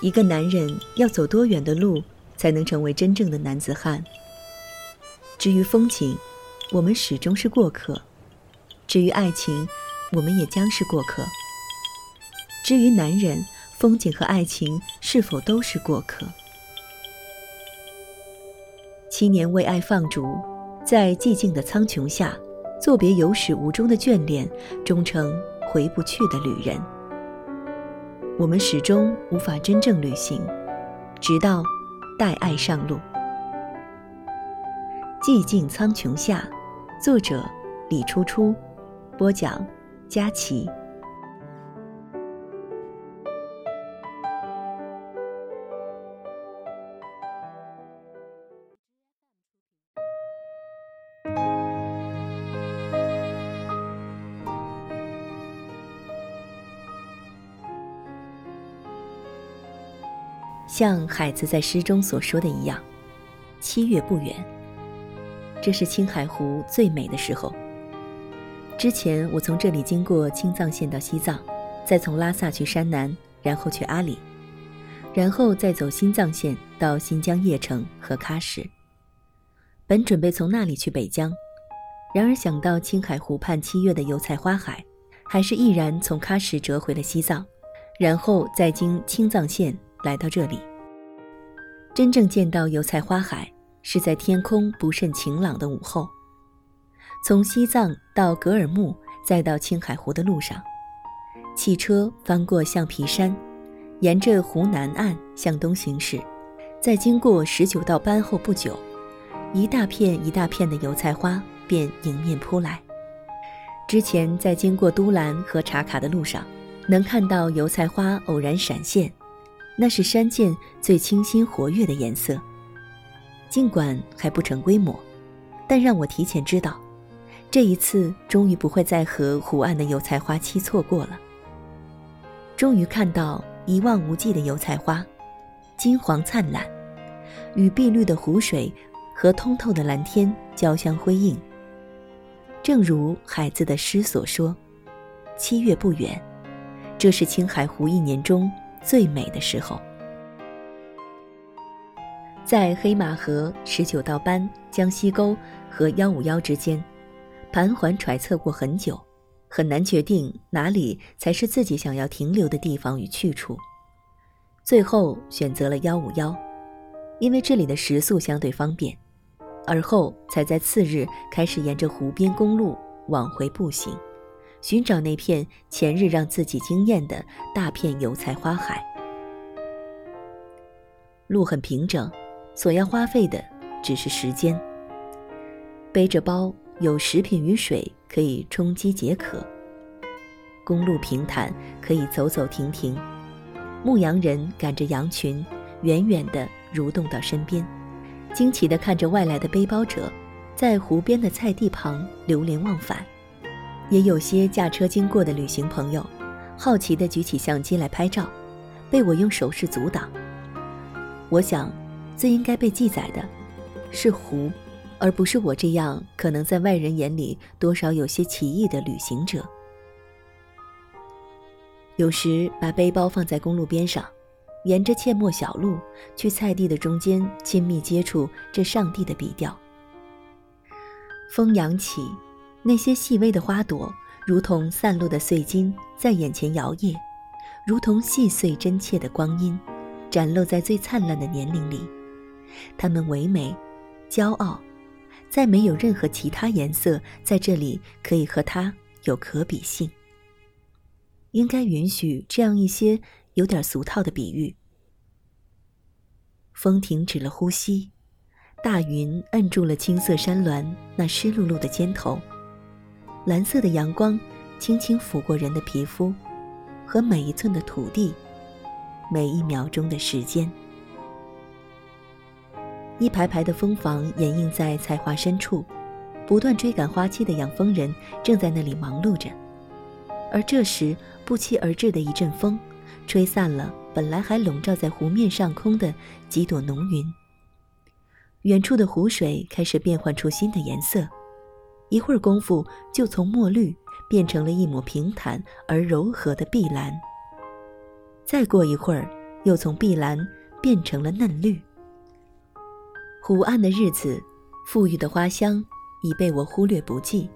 一个男人要走多远的路，才能成为真正的男子汉？至于风景，我们始终是过客；至于爱情，我们也将是过客；至于男人，风景和爱情是否都是过客？七年为爱放逐，在寂静的苍穹下，作别有始无终的眷恋，终成回不去的旅人。我们始终无法真正旅行，直到带爱上路。寂静苍穹下，作者李初初，播讲佳琪。像海子在诗中所说的一样，七月不远。这是青海湖最美的时候。之前我从这里经过青藏线到西藏，再从拉萨去山南，然后去阿里，然后再走新藏线到新疆叶城和喀什。本准备从那里去北疆，然而想到青海湖畔七月的油菜花海，还是毅然从喀什折回了西藏，然后再经青藏线来到这里。真正见到油菜花海，是在天空不甚晴朗的午后。从西藏到格尔木，再到青海湖的路上，汽车翻过橡皮山，沿着湖南岸向东行驶，在经过十九道班后不久，一大片一大片的油菜花便迎面扑来。之前在经过都兰和茶卡的路上，能看到油菜花偶然闪现。那是山涧最清新活跃的颜色。尽管还不成规模，但让我提前知道，这一次终于不会再和湖岸的油菜花期错过了。终于看到一望无际的油菜花，金黄灿烂，与碧绿的湖水和通透的蓝天交相辉映。正如海子的诗所说：“七月不远，这是青海湖一年中。”最美的时候，在黑马河、十九道班、江西沟和幺五幺之间，盘桓揣测过很久，很难决定哪里才是自己想要停留的地方与去处。最后选择了幺五幺，因为这里的食宿相对方便。而后才在次日开始沿着湖边公路往回步行。寻找那片前日让自己惊艳的大片油菜花海。路很平整，所要花费的只是时间。背着包，有食品与水可以充饥解渴。公路平坦，可以走走停停。牧羊人赶着羊群，远远地蠕动到身边，惊奇地看着外来的背包者，在湖边的菜地旁流连忘返。也有些驾车经过的旅行朋友，好奇地举起相机来拍照，被我用手势阻挡。我想，最应该被记载的，是湖，而不是我这样可能在外人眼里多少有些奇异的旅行者。有时把背包放在公路边上，沿着阡陌小路去菜地的中间，亲密接触这上帝的笔调。风扬起。那些细微的花朵，如同散落的碎金，在眼前摇曳，如同细碎真切的光阴，展露在最灿烂的年龄里。它们唯美、骄傲，再没有任何其他颜色在这里可以和它有可比性。应该允许这样一些有点俗套的比喻。风停止了呼吸，大云摁住了青色山峦那湿漉漉的肩头。蓝色的阳光轻轻拂过人的皮肤，和每一寸的土地，每一秒钟的时间。一排排的蜂房掩映在菜花深处，不断追赶花期的养蜂人正在那里忙碌着。而这时，不期而至的一阵风，吹散了本来还笼罩在湖面上空的几朵浓云。远处的湖水开始变换出新的颜色。一会儿功夫，就从墨绿变成了一抹平坦而柔和的碧蓝。再过一会儿，又从碧蓝变成了嫩绿。湖岸的日子，馥郁的花香已被我忽略不计，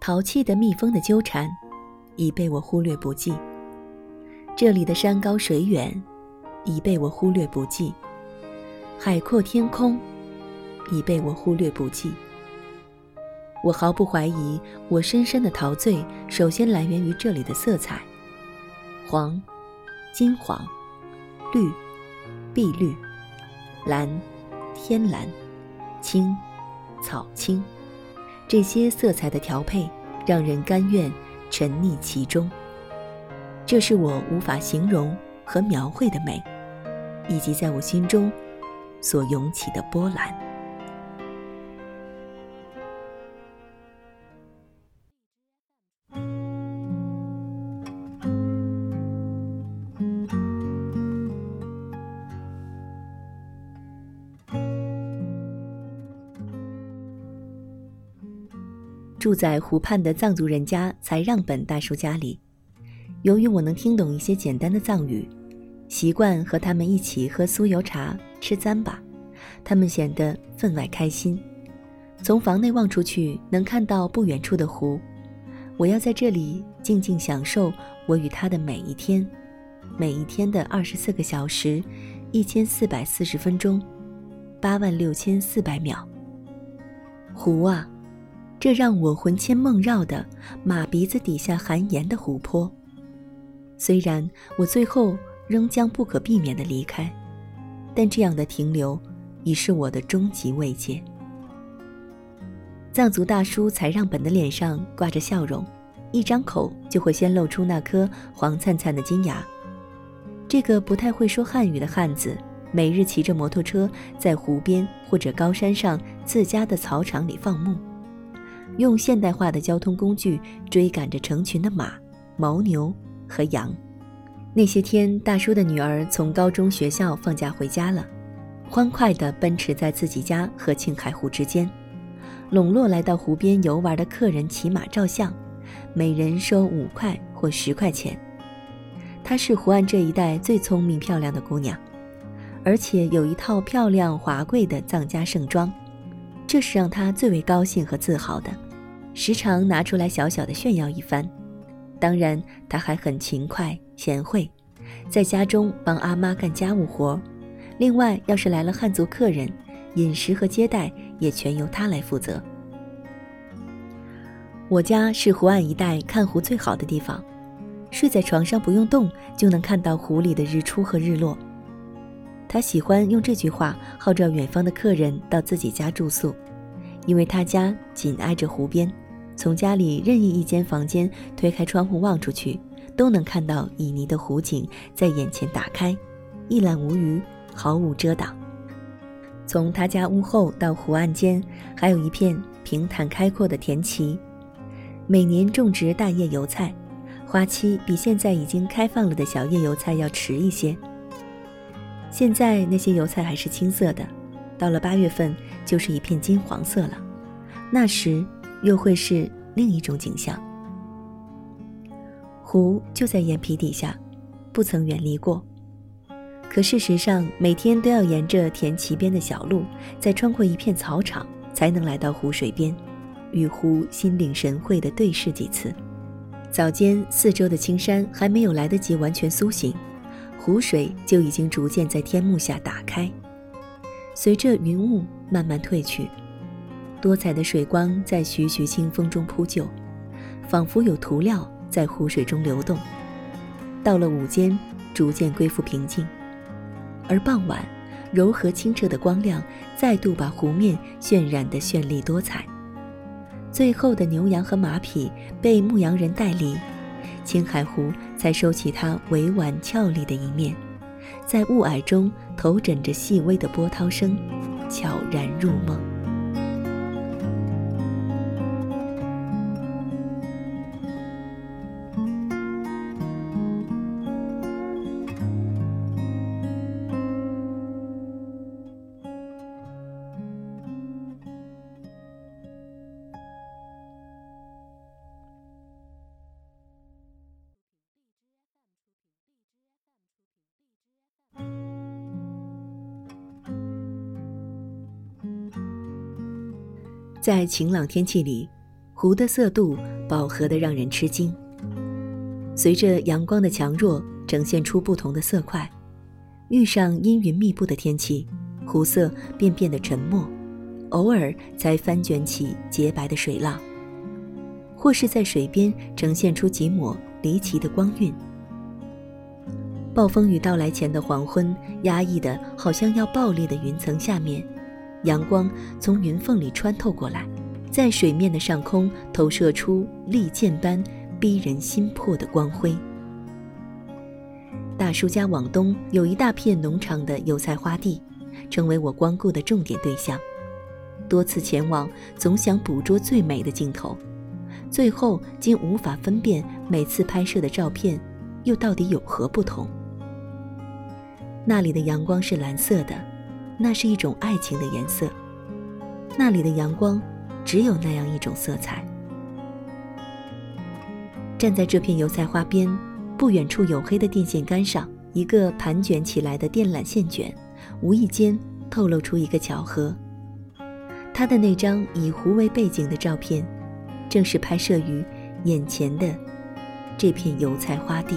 淘气的蜜蜂的纠缠已被我忽略不计，这里的山高水远已被我忽略不计，海阔天空已被我忽略不计。我毫不怀疑，我深深的陶醉首先来源于这里的色彩：黄、金黄、绿、碧绿、蓝、天蓝、青、草青。这些色彩的调配，让人甘愿沉溺其中。这是我无法形容和描绘的美，以及在我心中所涌起的波澜。住在湖畔的藏族人家才让本大叔家里，由于我能听懂一些简单的藏语，习惯和他们一起喝酥油茶、吃糌粑，他们显得分外开心。从房内望出去，能看到不远处的湖。我要在这里静静享受我与他的每一天，每一天的二十四个小时，一千四百四十分钟，八万六千四百秒。湖啊！这让我魂牵梦绕的马鼻子底下含盐的湖泊，虽然我最后仍将不可避免地离开，但这样的停留已是我的终极慰藉。藏族大叔才让本的脸上挂着笑容，一张口就会先露出那颗黄灿灿的金牙。这个不太会说汉语的汉子，每日骑着摩托车在湖边或者高山上自家的草场里放牧。用现代化的交通工具追赶着成群的马、牦牛和羊。那些天，大叔的女儿从高中学校放假回家了，欢快地奔驰在自己家和青海湖之间，笼络来到湖边游玩的客人骑马照相，每人收五块或十块钱。她是湖岸这一带最聪明漂亮的姑娘，而且有一套漂亮华贵的藏家盛装，这是让她最为高兴和自豪的。时常拿出来小小的炫耀一番，当然他还很勤快贤惠，在家中帮阿妈干家务活。另外，要是来了汉族客人，饮食和接待也全由他来负责。我家是湖岸一带看湖最好的地方，睡在床上不用动就能看到湖里的日出和日落。他喜欢用这句话号召远方的客人到自己家住宿，因为他家紧挨着湖边。从家里任意一间房间推开窗户望出去，都能看到旖旎的湖景在眼前打开，一览无余，毫无遮挡。从他家屋后到湖岸间，还有一片平坦开阔的田畦，每年种植大叶油菜，花期比现在已经开放了的小叶油菜要迟一些。现在那些油菜还是青色的，到了八月份就是一片金黄色了，那时。又会是另一种景象。湖就在眼皮底下，不曾远离过。可事实上，每天都要沿着田畦边的小路，再穿过一片草场，才能来到湖水边，与湖心领神会地对视几次。早间四周的青山还没有来得及完全苏醒，湖水就已经逐渐在天幕下打开，随着云雾慢慢褪去。多彩的水光在徐徐清风中铺就，仿佛有涂料在湖水中流动。到了午间，逐渐归复平静，而傍晚，柔和清澈的光亮再度把湖面渲染得绚丽多彩。最后的牛羊和马匹被牧羊人带离，青海湖才收起它委婉俏丽的一面，在雾霭中头枕着细微的波涛声，悄然入梦。在晴朗天气里，湖的色度饱和的让人吃惊。随着阳光的强弱，呈现出不同的色块。遇上阴云密布的天气，湖色便变得沉默，偶尔才翻卷起洁白的水浪，或是在水边呈现出几抹离奇的光晕。暴风雨到来前的黄昏，压抑的好像要爆裂的云层下面。阳光从云缝里穿透过来，在水面的上空投射出利剑般逼人心魄的光辉。大叔家往东有一大片农场的油菜花地，成为我光顾的重点对象。多次前往，总想捕捉最美的镜头，最后竟无法分辨每次拍摄的照片又到底有何不同。那里的阳光是蓝色的。那是一种爱情的颜色。那里的阳光，只有那样一种色彩。站在这片油菜花边，不远处黝黑的电线杆上，一个盘卷起来的电缆线卷，无意间透露出一个巧合。他的那张以湖为背景的照片，正是拍摄于眼前的这片油菜花地。